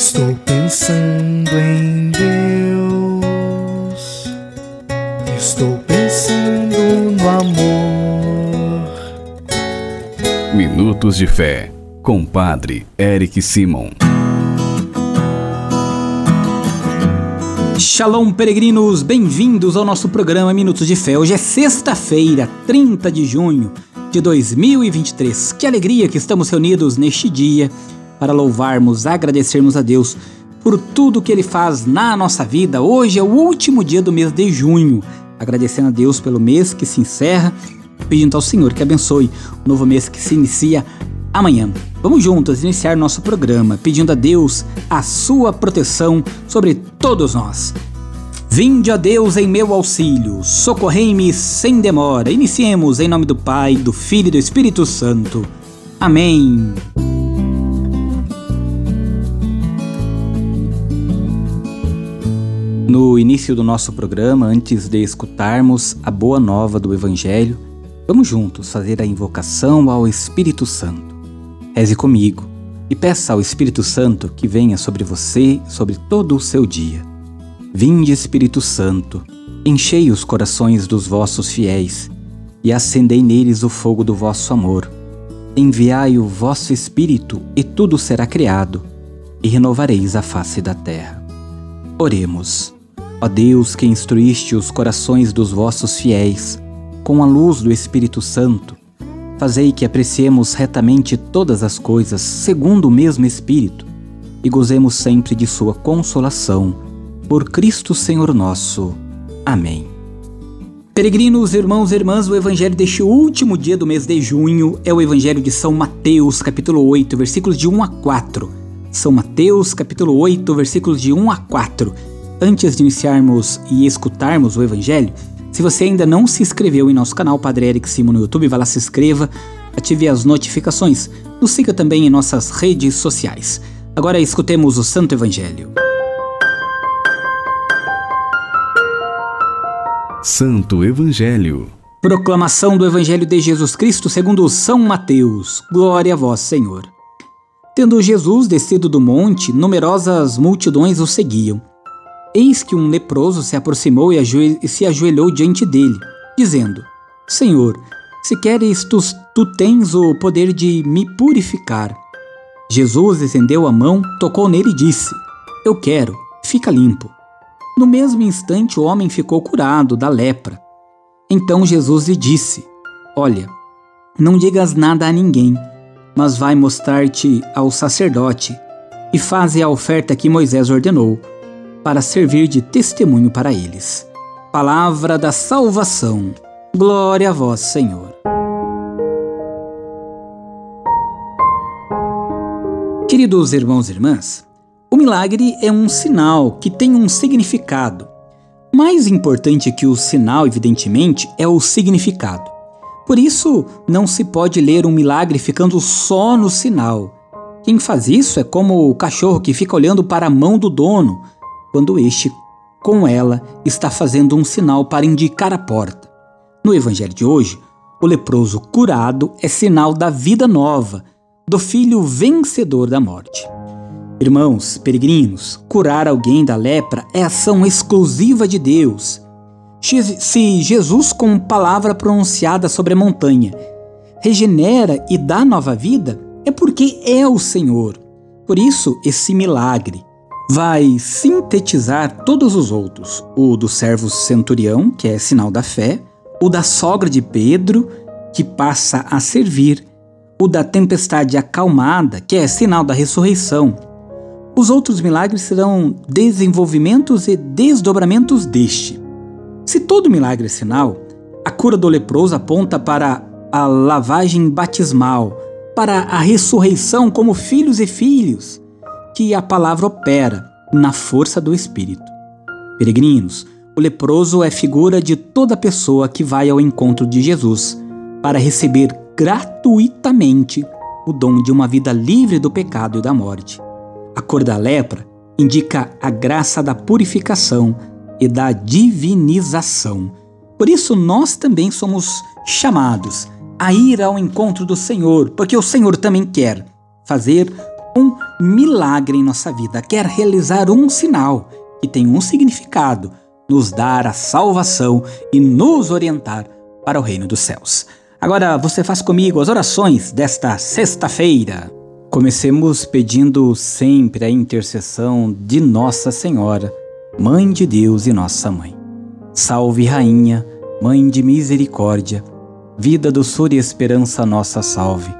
Estou pensando em Deus. Estou pensando no amor. Minutos de Fé, com Padre Eric Simon. Shalom, peregrinos, bem-vindos ao nosso programa Minutos de Fé. Hoje é sexta-feira, 30 de junho de 2023. Que alegria que estamos reunidos neste dia para louvarmos, agradecermos a Deus por tudo que Ele faz na nossa vida. Hoje é o último dia do mês de junho, agradecendo a Deus pelo mês que se encerra, pedindo ao Senhor que abençoe o novo mês que se inicia amanhã. Vamos juntos iniciar nosso programa pedindo a Deus a sua proteção sobre todos nós. Vinde a Deus em meu auxílio, socorrei-me sem demora. Iniciemos em nome do Pai, do Filho e do Espírito Santo. Amém. No início do nosso programa, antes de escutarmos a boa nova do Evangelho, vamos juntos fazer a invocação ao Espírito Santo. Reze comigo e peça ao Espírito Santo que venha sobre você, sobre todo o seu dia. Vinde, Espírito Santo, enchei os corações dos vossos fiéis e acendei neles o fogo do vosso amor. Enviai o vosso Espírito e tudo será criado, e renovareis a face da terra. Oremos. Ó Deus, que instruíste os corações dos vossos fiéis com a luz do Espírito Santo, fazei que apreciemos retamente todas as coisas segundo o mesmo Espírito e gozemos sempre de Sua consolação. Por Cristo Senhor nosso. Amém. Peregrinos, irmãos e irmãs, o evangelho deste último dia do mês de junho é o evangelho de São Mateus, capítulo 8, versículos de 1 a 4. São Mateus, capítulo 8, versículos de 1 a 4 Antes de iniciarmos e escutarmos o Evangelho, se você ainda não se inscreveu em nosso canal Padre Eric Simo no YouTube, vá lá se inscreva, ative as notificações, nos siga também em nossas redes sociais. Agora escutemos o Santo Evangelho. Santo Evangelho. Proclamação do Evangelho de Jesus Cristo segundo São Mateus. Glória a vós, Senhor. Tendo Jesus descido do monte, numerosas multidões o seguiam. Eis que um leproso se aproximou e se ajoelhou diante dele, dizendo: Senhor, se queres, tu, tu tens o poder de me purificar. Jesus estendeu a mão, tocou nele e disse: Eu quero, fica limpo. No mesmo instante, o homem ficou curado da lepra. Então Jesus lhe disse: Olha, não digas nada a ninguém, mas vai mostrar-te ao sacerdote e faze a oferta que Moisés ordenou para servir de testemunho para eles. Palavra da salvação. Glória a vós, Senhor. Queridos irmãos e irmãs, o milagre é um sinal que tem um significado. Mais importante que o sinal, evidentemente, é o significado. Por isso, não se pode ler um milagre ficando só no sinal. Quem faz isso é como o cachorro que fica olhando para a mão do dono, quando este, com ela, está fazendo um sinal para indicar a porta. No Evangelho de hoje, o leproso curado é sinal da vida nova, do filho vencedor da morte. Irmãos, peregrinos, curar alguém da lepra é ação exclusiva de Deus. Se Jesus, com palavra pronunciada sobre a montanha, regenera e dá nova vida, é porque é o Senhor. Por isso, esse milagre, vai sintetizar todos os outros: o do servo centurião, que é sinal da fé, o da sogra de Pedro, que passa a servir, o da tempestade acalmada, que é sinal da ressurreição. Os outros milagres serão desenvolvimentos e desdobramentos deste. Se todo milagre é sinal, a cura do leproso aponta para a lavagem batismal, para a ressurreição como filhos e filhos que a palavra opera na força do Espírito. Peregrinos, o leproso é figura de toda pessoa que vai ao encontro de Jesus para receber gratuitamente o dom de uma vida livre do pecado e da morte. A cor da lepra indica a graça da purificação e da divinização. Por isso, nós também somos chamados a ir ao encontro do Senhor, porque o Senhor também quer fazer um milagre em nossa vida, quer realizar um sinal que tem um significado, nos dar a salvação e nos orientar para o reino dos céus. Agora você faz comigo as orações desta sexta-feira. Comecemos pedindo sempre a intercessão de Nossa Senhora, Mãe de Deus e Nossa Mãe. Salve, Rainha, Mãe de Misericórdia, vida, doçura e esperança, nossa salve.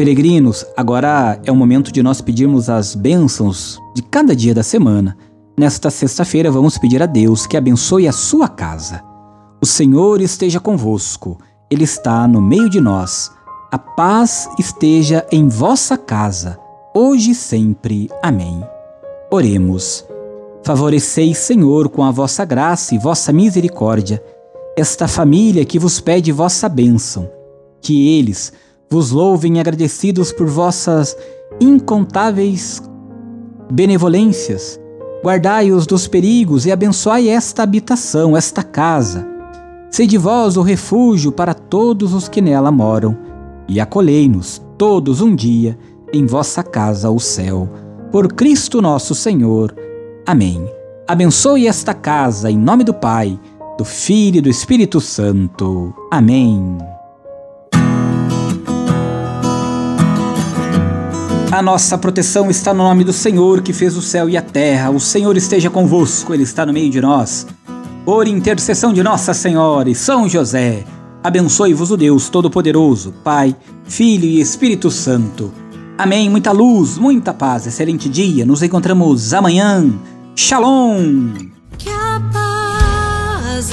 Peregrinos, agora é o momento de nós pedirmos as bênçãos de cada dia da semana. Nesta sexta-feira, vamos pedir a Deus que abençoe a sua casa. O Senhor esteja convosco, Ele está no meio de nós. A paz esteja em vossa casa, hoje e sempre. Amém. Oremos. Favoreceis, Senhor, com a vossa graça e vossa misericórdia, esta família que vos pede vossa bênção, que eles vos louvem agradecidos por vossas incontáveis benevolências. Guardai-os dos perigos e abençoai esta habitação, esta casa. Sede vós o refúgio para todos os que nela moram, e acolhei-nos todos um dia em vossa casa, o céu. Por Cristo nosso Senhor. Amém. Abençoe esta casa em nome do Pai, do Filho e do Espírito Santo. Amém. A nossa proteção está no nome do Senhor que fez o céu e a terra. O Senhor esteja convosco, Ele está no meio de nós. Por intercessão de Nossa Senhora e São José, abençoe-vos o Deus Todo-Poderoso, Pai, Filho e Espírito Santo. Amém. Muita luz, muita paz, excelente dia. Nos encontramos amanhã. Shalom. Que a paz